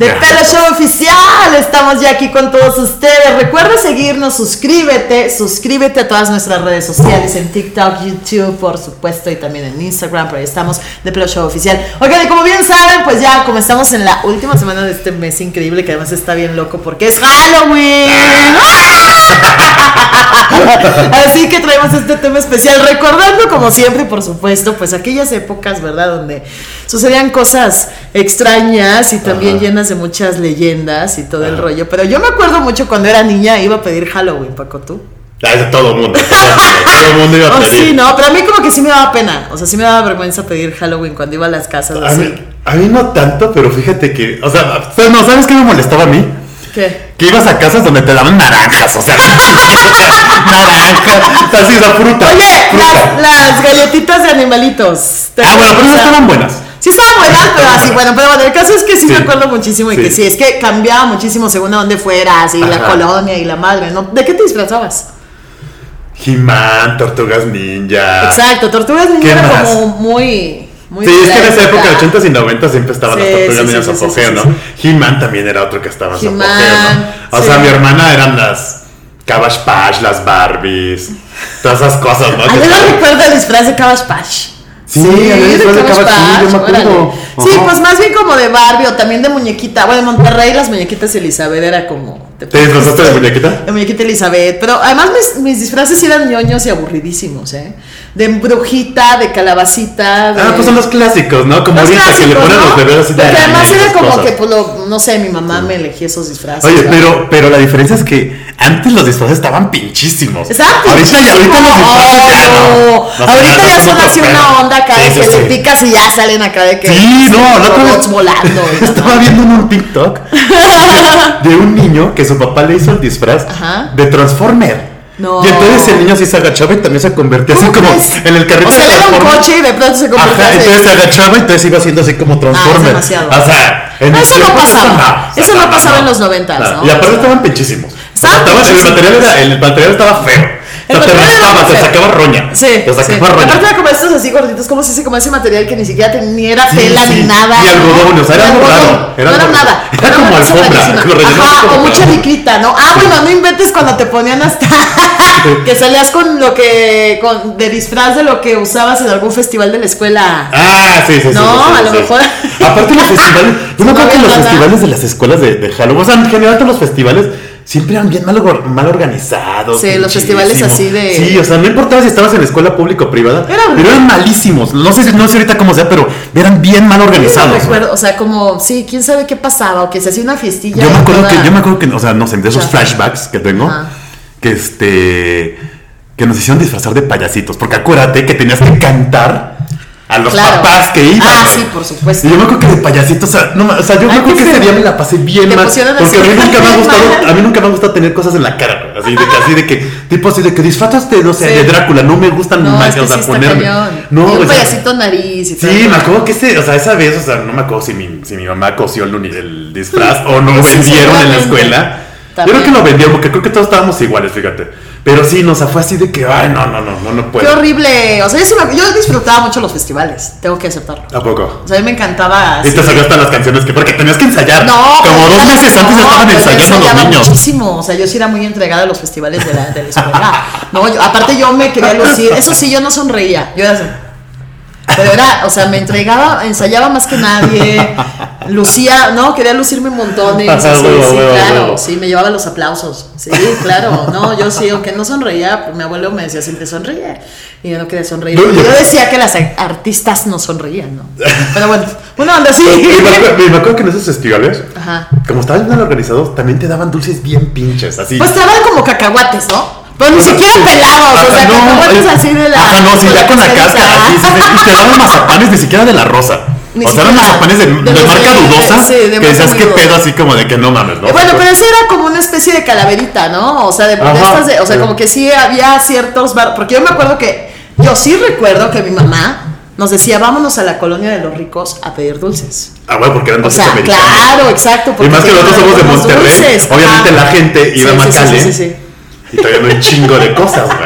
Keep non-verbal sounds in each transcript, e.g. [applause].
de Pelo Show Oficial. Estamos ya aquí con todos ustedes. Recuerda seguirnos, suscríbete, suscríbete a todas nuestras redes sociales en TikTok, YouTube, por supuesto, y también en Instagram, por ahí estamos de Pelo Show Oficial. Oigan, y como bien saben, pues ya como estamos en la última semana de este mes increíble, que además está bien loco porque es Halloween. [laughs] [laughs] Así que traemos este tema especial, recordando como siempre, por supuesto, pues aquellas épocas, ¿verdad? Donde sucedían cosas extrañas y también llenas de muchas leyendas y todo el rollo. Pero yo me acuerdo mucho cuando era niña, iba a pedir Halloween, Paco, ¿tú? Ah, todo el mundo. Todo el mundo iba a Oh, pedir. sí, no, pero a mí como que sí me daba pena. O sea, sí me daba vergüenza pedir Halloween cuando iba a las casas A así. mí, a mí no tanto, pero fíjate que, o sea, ¿sabes- no, ¿sabes qué me molestaba a mí? ¿Qué? Que ibas a casas donde te daban naranjas, o sea, [laughs] naranjas, así esa fruta. Oye, fruta. las, las galletitas de animalitos. ¿te Ah, bueno, pero esas estaban buenas. Sí estaban buenas, pero así, [laughs] bueno, pero bueno, el caso es que sí, Sí. me acuerdo muchísimo y que Sí. es que cambiaba muchísimo según a dónde fueras y la colonia y la madre, ¿no? ¿De qué te disfrazabas? He-Man, tortugas ninja. Exacto, Tortugas ¿Qué Ninja era más? como muy... muy Sí, es que en esa época, época. 80s y 90s, siempre estaban Sí, las tortugas sí, ninjas sí, sí, apogeo, sí, ¿no? sí. He-Man también era otro que estaba en su apogeo, ¿no? O sí. sea, mi hermana eran las Cabbage Patch, las Barbies, todas esas cosas, ¿no? Ah, yo no recuerdo el disfraz de Cabbage Patch. Sí, el disfraz de sí, yo me acuerdo. Sí, pues más bien como de Barbie o también de muñequita. Bueno, en Monterrey las muñequitas Elizabeth era como... ¿Te disfrazaste de muñequita? De muñequita Elizabeth. Pero además mis, mis disfraces eran ñoños y aburridísimos, ¿eh? De brujita, de calabacita. De... Ah, pues son los clásicos, ¿no? Como ahorita que le ponen los bebés así de Porque además era como cosas. que, pues, lo- no sé, mi mamá me elegía esos disfraces. Oye, ¿verdad? pero, pero la diferencia es que antes los disfraces estaban pinchísimos. Ahorita, y ahorita los disfraces ya no. No ahorita ya son así una onda acá Sí, de que sí. le picas y ya salen acá de que Sí, no, la otra vez volando. [laughs] Estaba viendo en un TikTok de, [laughs] de un niño que su papá le hizo el disfraz Ajá. de Transformer. No. Y entonces el niño así se agachaba y también se convertía así ¿Cómo como en el carrito O sea, de era un coche y de pronto se Ajá, así. entonces se agachaba y entonces iba haciendo así como Transformer. demasiado. O sea, en No, eso no pasaba. o sea, Eso no pasaba en los noventas, ¿no? Y aparte estaban pinchísimos. El, material era, el material estaba feo. El O sea, te raspaba, sacaba roña. Sí, Te sí. sacaba roña. Aparte era como estos así gorditos, como si como ese material que ni siquiera tenía ni era Sí, tela sí. ni nada. Ni algodón, o sea, era algo raro, era no era nada. [laughs] era como alfombra, [laughs] Ajá, como o mucha [laughs] licrita, ¿no? Ah, bueno, no inventes cuando te ponían hasta que salías con lo que con de disfraz de lo que usabas en algún festival de la escuela. Ah, sí, sí, sí. No, sí, sí, a lo mejor- Aparte los festivales, yo me No acuerdo que los festivales de las escuelas de, de Halloween, o sea, en general todos los festivales siempre eran bien mal, mal organizados. Sí, los festivales así de- Sí, o sea, no importaba si estabas en escuela pública o privada, Era pero eran malísimos. No sé, no sé ahorita cómo sea, pero eran bien mal organizados. recuerdo, o sea, como, sí, quién sabe qué pasaba, o que se hacía una fiestilla. Yo me acuerdo toda- que, yo me acuerdo que, o sea, no sé, de esos Chafa. flashbacks que tengo, Ajá. que este, que nos hicieron disfrazar de payasitos, porque acuérdate que tenías que cantar a los Claro. papás que iban. Ah, sí, por supuesto. Y yo me acuerdo que de payasito, o sea, no, o sea yo me Ay, acuerdo qué que ese día me la pasé bien mal. Porque a mí [laughs] nunca me ha gustado, mal. a mí nunca me ha gustado tener cosas en la cara, así de que, así de que, tipo así de que disfrazaste, no sé, Sí. de Drácula, no me gustan No, más, o sea, sí ponerme. cañón. No, y un o sea, payasito nariz y todo. Sí, me acuerdo que ese, o sea, esa vez, o sea, no me acuerdo si mi, si mi mamá cosió el, el disfraz o no vendieron en la escuela. Yo creo que lo vendieron porque creo que todos estábamos iguales, fíjate. Pero sí, no, o sea, fue así de que, ay, no, no, no, no, no Qué puedo. horrible. O sea, sí me- yo disfrutaba mucho los festivales, tengo que aceptarlo. ¿A poco? O sea, a mí me encantaba. Y te sabías hasta las canciones que, porque tenías que ensayar. No, Como dos meses antes no, estaban ensayando los niños. muchísimo, o sea, yo sí era muy entregada a los festivales de la, de la escuela. No, yo- aparte yo me quería lucir, eso sí, yo no sonreía, yo era así. Pero era, o sea, me entregaba, ensayaba más que nadie, lucía, no, quería lucirme montones, [laughs] Ajá, así, huevo, sí, huevo, claro, huevo. sí, me llevaba los aplausos, sí, claro, no, yo sí, aunque no sonreía, pues mi abuelo me decía siempre sonríe, y yo no quería sonreír, yo- yo decía que las artistas no sonreían, ¿no? Pero bueno, una onda así. [laughs] Y me acuerdo, me acuerdo que en esos festivales, Ajá. como estaban bien organizados, también te daban dulces bien pinches, así. Pues te daban como cacahuates, ¿no? Pero ni siquiera sí. pelados, o sea, no, cacahuates así de la. Ajá, no, sí, de ya con la [laughs] cereza. cáscara. sí, sí, sí, y te daban mazapanes ni siquiera de la rosa. Ni o sea, eran siquiera. mazapanes de, De de los marca dudosa. sí, de que decías dudosa. pedo así como de que no mames, ¿no? Eh, bueno, O sea, pero ese era como una especie de calaverita, ¿no? O sea, de, Ajá, estas de- o sea, sí. como que sí había ciertos bar, porque yo me acuerdo que yo sí recuerdo que mi mamá nos decía, "Vámonos a la colonia de los ricos a pedir dulces." Ah, bueno, porque eran O dulces sea, americanos. claro, exacto. Y más que nosotros somos de Monterrey. dulces, Obviamente la gente iba Sí, a Macale. sí, sí, sí. Y todavía no hay chingo de cosas, güey.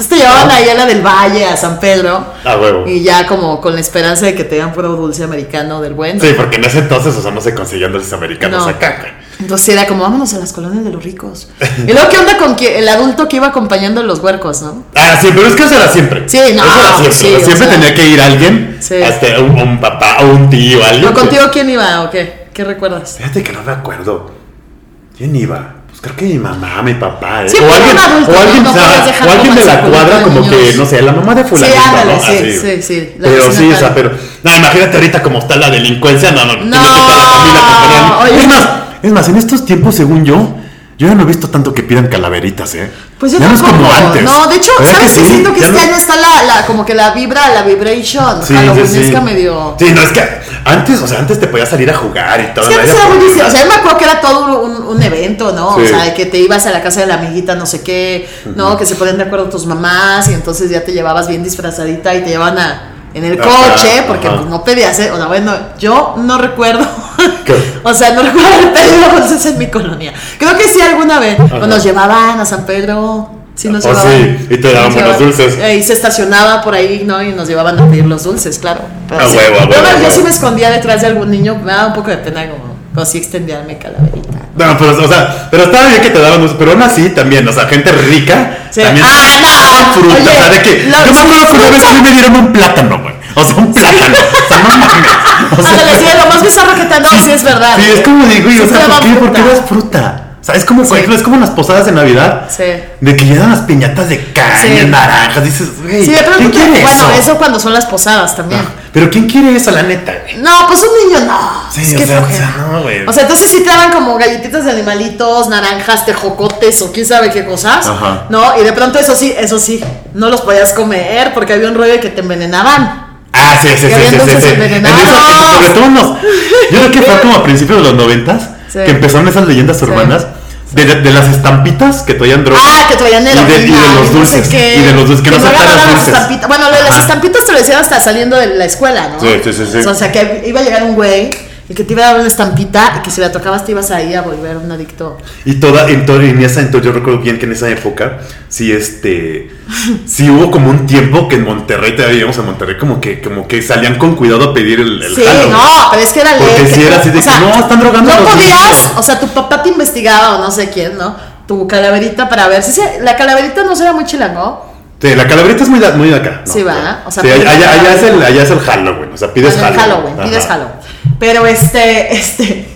Entonces te llevaban ahí a la del Valle, a San Pedro. Ah, huevo. Y ya como con la esperanza de que te dieran puro dulce americano del bueno. Sí, porque en ese entonces, o sea, no se conseguían dulces americanos No. acá. Entonces era como, vámonos a las colonias de los ricos. [laughs] Y luego, ¿qué onda con que el adulto que iba acompañando a los huercos, no? Ah, sí, pero es que eso era siempre. Sí, no, Eso era siempre. sí, o siempre sea. tenía que ir alguien, Sí. hasta un, un papá o un tío, alguien. ¿O que- contigo quién iba o qué? ¿Qué recuerdas? Fíjate que no me acuerdo. ¿Quién iba? Pues creo que mi mamá, mi papá. ¿eh? O alguien, adulto, o alguien, ¿no? O alguien de la cuadra, como que, no sé, la mamá de fulanito, ándale, ¿no? sí, Así. sí, sí, la Pero sí, o sea, pero. No, imagínate ahorita cómo está la delincuencia. No, no, no. La familia oye. Es más, es más, en estos tiempos, según yo, yo ya no he visto tanto que pidan calaveritas, ¿eh? Pues yo ya no es como antes. No, de hecho, ¿Verdad ¿sabes que qué? sí? Siento que Ya este no- año está la, la, como que la vibra, la vibration, Sí, sí, sí. medio... Sí, no, es que antes, o sea, antes te podías salir a jugar y todo. Es que no antes era distinto. O sea, yo me acuerdo que era todo un, un evento, ¿no? Sí. O sea, de que te ibas a la casa de la amiguita, no sé qué, ¿no? Que se ponían de acuerdo tus mamás y entonces ya te llevabas bien disfrazadita y te llevaban a, en el Ajá, coche, porque pues no pedías, ¿eh? O sea, bueno, yo no recuerdo. [laughs] O sea, no recuerdo haber pedido dulces en mi colonia. Creo que sí alguna vez. Cuando nos llevaban a San Pedro. Sí, nos Oh, llevaban. sí, y te daban Nos buenos dulces. Eh, y se estacionaba por ahí, ¿no? Y nos llevaban a pedir los dulces, claro. Pero A sí. huevo, huevo, a yo huevo. sí me escondía detrás de algún niño, me daba un poco de pena como, pero sí mi calaverita. No, pero, o sea, pero estaba bien que te daban pero aún así también, o sea, gente rica Sí. también Ah, no, fruta, oye, o sea, de que, yo me sí, acuerdo que una vez a mí me dieron un plátano, güey, o sea, un plátano, o sea, no mames, o sea, Ándale, sí, lo más bizarro que te han dado, sí es verdad. sí, es como güey, Sí o sea, ¿por qué, ¿por qué das fruta? O sea, es como, por Sí. ejemplo, es como en las posadas de Navidad, Sí. de que llegan las piñatas de caña, Sí. naranjas, dices, güey, Sí, de pronto, ¿quién quiere bueno, eso? eso cuando son las posadas también. Pero ¿quién quiere eso, la neta, güey? No, pues un niño no. Sí, es o que sea, flojera. o sea, no, güey. O sea, entonces sí te daban como galletitas de animalitos, naranjas, tejocotes o quién sabe qué cosas. Ajá. No, y de pronto eso sí, eso sí, no los podías comer porque había un rollo de que te envenenaban. Ah, sí, sí, sí, Que sí, sí. En envenenados. sobre todo en los- yo creo que fue como a principios de los noventas [laughs] Sí. que empezaron esas leyendas urbanas de, de las estampitas que traían droga. Ah, que traían y de, y de heroína, los no sé dulces. qué. y de los dulces que, no aceptaran agarraban las dulces. estampitas. Bueno, lo de las estampitas te lo decían hasta saliendo de la escuela, ¿no? Sí, sí, sí, sí. O sea, que iba a llegar un güey y que te iba a dar una estampita y que si la tocabas te ibas ahí a volver un adicto. Y toda, en, toda- en esa, entonces yo recuerdo bien que en esa época, sí, este, [laughs] sí hubo como un tiempo que en Monterrey, todavía vivíamos en Monterrey, como que, como que salían con cuidado a pedir el, el Sí, no, pero es que era ley. Porque tú- era así de o que, no, están drogando a No los podías, niños. o sea, tu papá te investigaba o no sé quién, ¿no? Tu calaverita para ver. si la calaverita no será muy chilango. Sí, la calaverita es muy muy de acá. ¿no? Sí, va, o sea, sí, allá, allá es el, allá es el Halloween, o sea, pides Bueno, en Halloween. Halloween, pides. Halloween. Pero este, [laughs] este,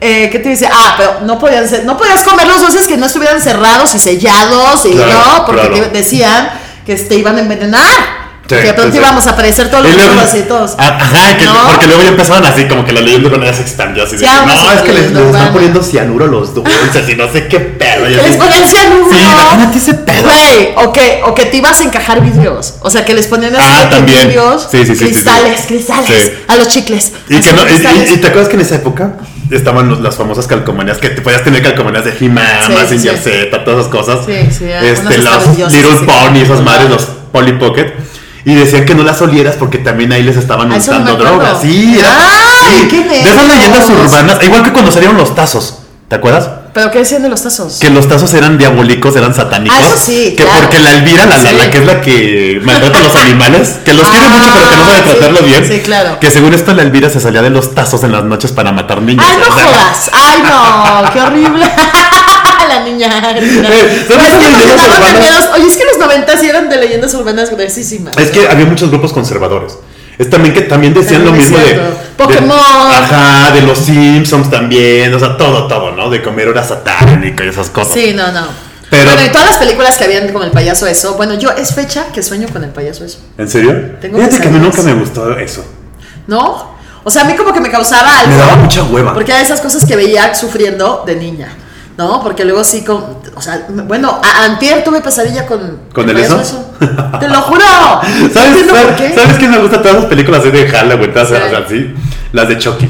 eh, ¿qué te dice? Ah, pero no podían ser, no podías comer los dulces que no estuvieran cerrados y sellados y Claro, no, porque claro. te decían que te iban a envenenar. Sí, que pronto sí, íbamos a aparecer todos los niños y todos. Ah, Ajá, que- ¿No? porque luego ya empezaban así, como que la leyenda urbana ya se expandió así de que, no, es que les, les están poniendo cianuro a los dulces y no sé qué pedo. Que les ponían cianuro. Sí, imagínate ese pedo. Güey, o que, o que te ibas a encajar vidrios. O sea, que les ponían Ah, también. vidrios, Sí, sí, cristales, cristales, a los chicles. Y, que no, y, y- te acuerdas que en esa época estaban los- las famosas calcomanías que te podías tener calcomanías de He-Man. Z, todas esas cosas. Sí, sí, este, los Little. Pony, esas madres, los Polly Pocket. Y decían que no las olieras porque también ahí les estaban Ah, untando drogas. Sí, era- ¡Ay, sí. qué De esas leyendas urbanas, igual que cuando salieron los tazos. ¿Te acuerdas? ¿Pero qué decían de los tazos? Que los tazos eran diabólicos, eran satánicos. Ah, eso sí, Que claro. porque la Elvira, la, la- Sí. la que es la que maltrata a los animales, que los quiere Ah, mucho pero que no sabe sí, tratarlo bien. sí, claro. Que según esto la Elvira se salía de los tazos en las noches para matar niños. ¡Ay, no jodas! ¡Ay, no! ¡Qué horrible! [laughs] la niña. [laughs] Eh, ¿sabes Pero es que miedos- Oye, es que los 90 sí eran de leyendas urbanas gruesísimas. Es que había muchos grupos conservadores. Es también que también decían También lo mismo de, Pokémon. Ajá, de los Simpsons también, o sea, todo, todo, ¿no? De comer hora satánica y esas cosas. Sí, no, no. Pero- bueno, y todas las películas que habían con el payaso eso. Bueno, yo es fecha que sueño con el payaso eso. ¿En serio? Tengo Fíjate que a mí nunca me gustó eso. ¿No? O sea, a mí como que me causaba algo. Me daba mucha hueva. Porque era de esas cosas que veía sufriendo de niña. ¿No? Porque luego sí, con, o sea, bueno, a, antier tuve pesadilla con... ¿Con el eso? Te lo juro. No [laughs] ¿Sabes, entiendo sabes, por qué. ¿Sabes qué me gusta? Todas las películas de Halloween, todas, Sí. o sea, sí, las de Chucky.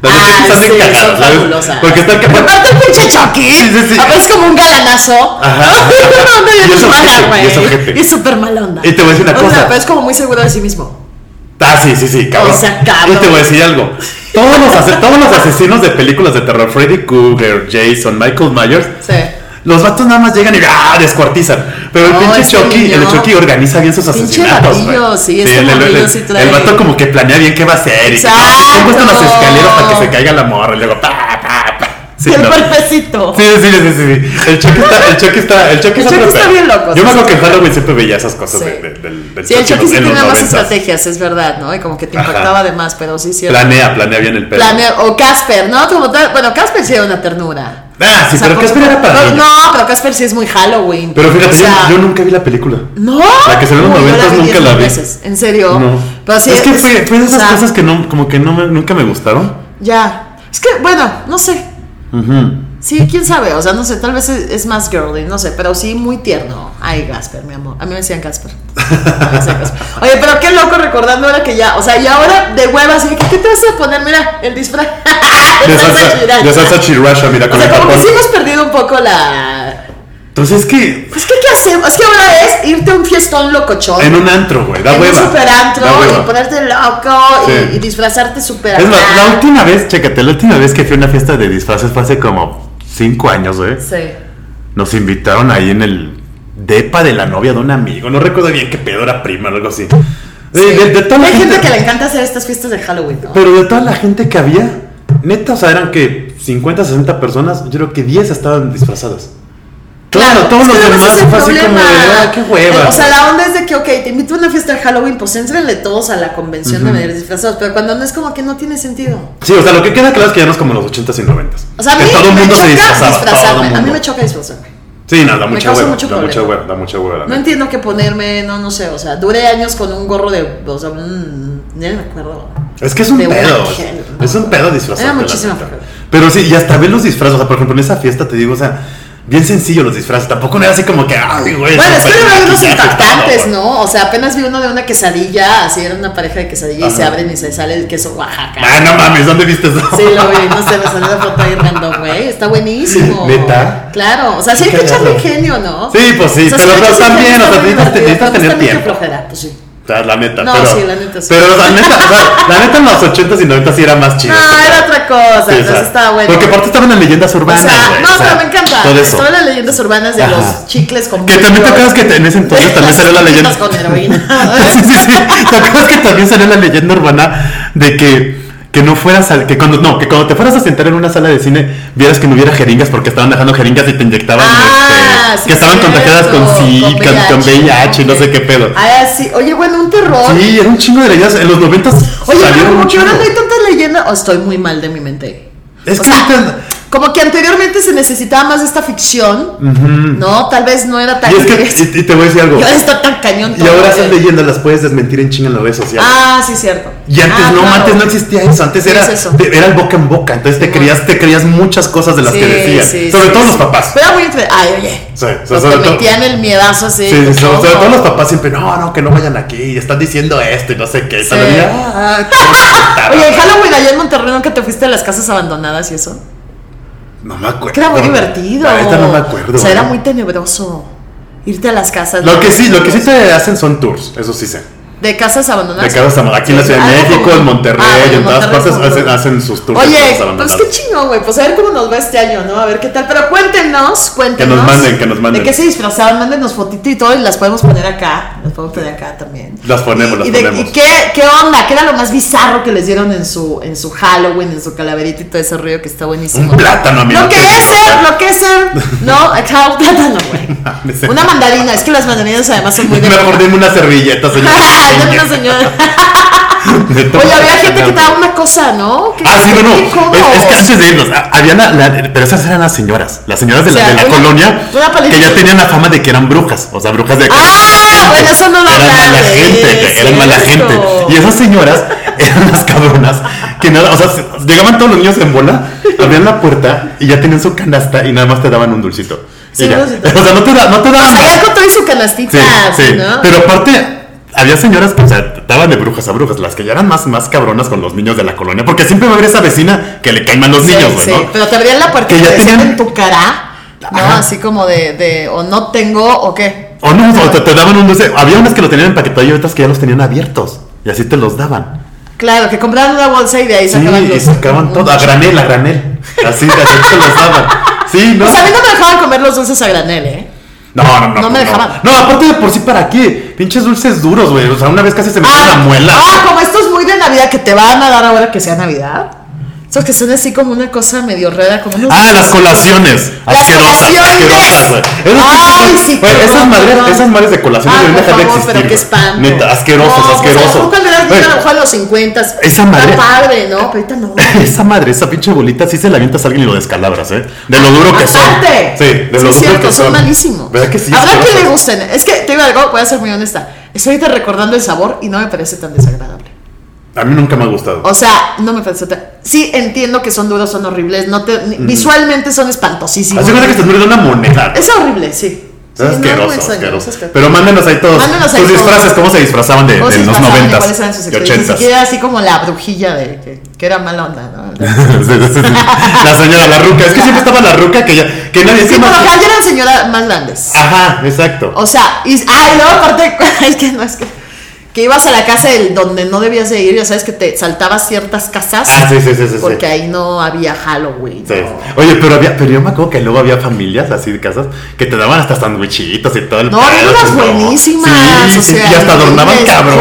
Las de Ah, Chucky están sí. Porque están Pero aparte el pinche Chucky. Sí, sí, sí. Veces como un galanazo. Ajá. [laughs] no, no, Y y es es mala, güey. y es es súper mala onda. Y te voy a decir una O sea, cosa. pero es como muy seguro de sí mismo. Ah, sí, sí, sí, cabrón. O sea, cabrón. Y te voy a decir algo. Todos los, todos los asesinos de películas de terror, Freddy Krueger, Jason, Michael Myers, Sí. Los vatos nada más llegan y ¡ah! descuartizan. Pero el No, pinche Chucky, el Chucky organiza bien sus asesinatos. sí, el, el- morrillo el- sí trae- el vato como que planea bien qué va a hacer. Y. ¿Cómo están las escaleras para que se caiga la morra? Y luego pa, pa, pa. Sí, el no. Sí, sí, sí, sí, sí. El Chucky está, el Chucky está, el otro está bien loco, Yo sí, me acuerdo sí. que en Halloween siempre veía esas cosas Sí. de- de- del, del Sí, el Chucky sí tiene más 90s. estrategias, es verdad, ¿no? Y como que te Ajá. impactaba de más, pero sí, cierto. Planea, planea bien el pedo. Planea- o Casper, ¿no? Como tal- bueno, Casper sí era una ternura. Ah, sí, O sea, pero Casper era para pero- niños. No, pero Casper sí es muy Halloween. Pero fíjate, O sea, yo, yo nunca vi la película. No. La que salió en los Uy, yo 90s vi nunca 10 la vi. veces, En serio. No. Pero sí, es que fue, fue de esas cosas que no, como que no me- nunca me gustaron. Ya. Es que, bueno, no sé. Sí, quién sabe, o sea, no sé, tal vez es, es más girly, no sé, pero sí muy tierno. Ay, Gasper, mi amor. A mí me decían Casper. [laughs] Me decían Casper. Oye, pero qué loco recordando ahora que ya, o sea, y ahora de hueva, así que, ¿qué te vas a poner? Mira, el disfraz. [laughs] De salsa, chirata. de salsa chirracha, mira, O con sea, el como que tapón. sí hemos perdido un poco la. Entonces es que Pues, ¿qué, Es que ahora es irte a un fiestón locochón. en un antro, güey, da en hueva. un super antro y ponerte loco Sí. y, y disfrazarte super Es la última vez, chécate, la última vez que fui a una fiesta de disfraces fue hace como 5 años, güey. Sí. Nos invitaron ahí en el depa de la novia de un amigo. No recuerdo bien qué pedo era prima o algo así. De, Sí. de- de toda la Hay gente, gente, que le encanta hacer estas fiestas de Halloween, ¿no? Pero de toda la gente que había, neta, o sea, eran que 50, 60 personas, yo creo que 10 estaban disfrazadas. Claro, todos los que demás es fue así como de, ah, qué hueva. O sea, la onda es de que, ok, te invito a una fiesta de Halloween, pues éntrenle todos a la convención de venir disfrazados, pero cuando no es como que no tiene sentido. Sí, o sea, lo que queda claro es que ya no es como los 80s y 90s. O sea, a que mí todo el me mundo se disfrazaba. Todo A mí me choca disfrazarme. Sí, no, da mucha hueva. da mucha hueva, da mucha hueva. No entiendo qué ponerme, no, no sé, o sea, duré años con un gorro de, o sea, un, ya no me acuerdo. Es que es un de pedo. Es un pedo disfrazado. Era muchísima. Pero sí, y hasta ver los disfraces. O sea, por ejemplo, en esa fiesta te digo, o sea, bien sencillo los disfraces. Tampoco no era así como que, ay, güey. Bueno, es que hay unos impactantes. ¿no? O sea, apenas vi uno de una quesadilla, así era una pareja de quesadilla y se abren y se sale el queso Oaxaca. Ah, no mames, ¿dónde viste eso? Sí, lo vi, no sé, me salió la foto ahí random, güey. Está buenísimo. ¿Neta? Claro, o sea, sí hay que echarle ingenio, ¿no? Sí, pues sí, O sea, pero, pero también, o sea, necesitas, tener tiempo. pues sí. O sea, la neta, No, pero. sí, la neta sí. Pero la neta, o sea, la neta en los 80s y 90s sí era más chido. No, era otra cosa, Sí, o entonces sea, estaba bueno. Porque aparte estaban las leyendas O urbanas. sea, güey, no, o sea, pero me encanta. Todo eso. Todas las leyendas urbanas de Ajá. los chicles con Que también te acuerdas que en ese entonces también salió la leyenda. con heroína. [laughs] sí, sí, sí. ¿Te acuerdas que también salió la leyenda urbana de que, que no fueras al. que cuando no, que cuando te fueras a sentar en una sala de cine vieras que no hubiera jeringas porque estaban dejando jeringas y te inyectaban Ah, este, sí, que estaban cierto, contagiadas con sí, con con, con VIH y no sé qué pedo. Ah, sí. Oye, bueno, un terror. Sí, era un chingo de leyendas. En los 90 Oye, pero como que ahora no hay tantas leyendas. O estoy muy mal de mi mente. Es O que sea, ahorita- como que anteriormente se necesitaba más de esta ficción, ¿no? Tal vez no era tan Y es que, y, y te voy a decir algo. Y ahora está tan cañón Y ahora esas leyendas las puedes desmentir en chinga en las redes sociales. Ah, sí, cierto. Y antes Ah, no, claro. antes no existía eso, antes Sí, era, es eso. te- era el boca en boca, entonces te creías, te creías muchas cosas de las Sí, que decían, sí, sobre todo los papás. Pero muy. Ay, oye. Sí, o sea, sobre te todo- metían el miedazo así. Sí, sí, sobre, sobre todo los papás siempre, no, no, que no vayan aquí, están diciendo esto y no sé qué. y ah, [laughs] Oye, en Halloween allá en Monterrey nunca te fuiste a las casas abandonadas y eso. No me acuerdo. Que era muy divertido. La neta no me acuerdo. O sea, era ¿eh? muy tenebroso. Irte a las casas. Lo que sí, lo que sí te hacen son tours, eso sí sé. De casas abandonadas. De casas abandonadas. Aquí en la Ciudad de Ah, México, en Monterrey, Ah, bueno, en todas Monterrey partes hacen, hacen sus tours. Oye, pues qué chingón, güey. Pues a ver cómo nos va este año, ¿no? A ver qué tal. Pero cuéntenos, cuéntenos. manden, que nos manden. De qué se disfrazaban, mándenos fotito y todo y las podemos poner acá. Las podemos poner acá también. Las ponemos, y, las y de- ponemos. ¿Y qué, qué onda? ¿Qué era lo más bizarro que les dieron en su, en su Halloween, en su calaverito y todo ese rollo que está buenísimo? Un plátano, amigo. Lo que es ser, lo que es ser. No, [laughs] acá un plátano, güey. [laughs] Una mandarina. Es que las mandarinas además son muy de. Mejor dime una servilleta, señor. [laughs] Dame una señora. [laughs] Oye, había gente que daba una cosa, ¿no? Ah, sí, no, no. Es, es que antes de irnos, ah, había la, la- pero esas eran las señoras, las señoras de la, O sea, de la una- colonia, una que ya tenían la fama de que eran brujas, o sea, brujas de Ah, bueno, eso no lo eran hablaba mala gente, eran mala gente. Y esas señoras [laughs] eran las cabronas que nada, o sea, se- llegaban todos los niños en bola, abrían la puerta y ya tenían su canasta y nada más te daban un dulcito. Sí, ya. O sea, no te, da, no te daban O sea, más. ya su canastita, Sí, sí. ¿no? Pero aparte, había señoras que, o sea, daban de brujas a brujas, las que ya eran más, más cabronas con los niños de la colonia, porque siempre va a haber esa vecina que le caen mal los Sí, niños, güey, sí, ¿no? pero te abrían la puerta Que y ya tenían- en tu cara, ¿no? Ajá. Así como de, de, o no tengo, o qué. O no, o te, te daban un dulce. Había unas que lo tenían empaquetado y otras que ya los tenían abiertos. Y así te los daban. Claro, que compraban una bolsa y de ahí Sí, sacaban y los- sacaban todo. A granel, a granel. Así, así te los daban. Sí, Sí, no. Pues a mí no me dejaban comer los dulces a granel, ¿eh? No, no, no. No me dejaban. No, aparte de por sí, ¿para qué? Pinches dulces duros, güey. O sea, una vez casi se me fue la muela. ah, como estos muy de Navidad que te van a dar ahora que sea Navidad. Esos que son así como una cosa medio rara, como unos Ah, las colaciones. Las asquerosas, colaciones. asquerosas, Ay, sí, qué esas madres, esas madres de colaciones Ay, por dejar de existir. pero qué espanto. Neta, asquerosos, No, pues, asquerosos. Güey, a lo mejor en los 50 Esa madre- Está padre, ¿no? Pero ahorita no. Esa madre, esa pinche bolita, sí se la avientas a alguien y lo descalabras, ¿eh? De lo duro que son. Sí, de lo Sí, duro es cierto, que son son. malísimos. ¿Verdad que sí? Habrá que le gusten. Es que te digo algo, voy a ser muy honesta. Estoy ahorita recordando el sabor y no me parece tan desagradable. A mí nunca me ha gustado. O sea, no me parece. Sí, entiendo que son duros, son horribles. No te, ni- Visualmente son espantosísimos. Hace cuenta que estás muriendo una moneda. Es horrible, sí. Sí, Es no, asqueroso, no, es asqueroso. que- Pero mándenos ahí todos Mándenos ahí sus todos. disfraces, cómo se disfrazaban de, ¿Cómo se de los noventas ¿Cuáles eran sus y experiencias? ochentas. Ni siquiera así como la brujilla de que, que era mala onda, ¿no? [laughs] [laughs] la señora, la ruca. Es que siempre estaba la ruca que ya. Que nadie Sí, por lo general eran señoras más grandes. Ajá, exacto. O sea, y, ah, y luego aparte, [laughs] es que no es que, que ibas a la casa del, donde no debías de ir, ya sabes que te saltabas ciertas casas. Ah, sí, sí, sí, sí, sí. Porque ahí no había Halloween. Sí. ¿no? Oye, pero había, pero yo me acuerdo que luego había familias así de casas que te daban hasta sandwichitos y todo el No, había pedo, unas buenísimas. Sí, o sí, sea, y hasta adornaban cabrón.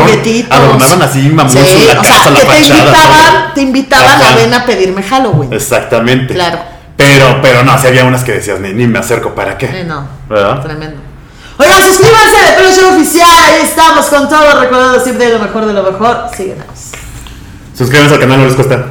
Adornaban así la o sea, la que te invitaban, te invitaban Ajá. a ven a pedirme Halloween. Exactamente. Claro. Pero, pero no, si había unas que decías, ni, ni me acerco, ¿para qué? Eh, no, ¿Verdad? tremendo. Oigan, suscríbanse de Pelo Show Oficial. Ahí estamos con todo. Recordando siempre lo mejor de lo mejor. Síguenos. Suscríbanse al canal, no les cuesta.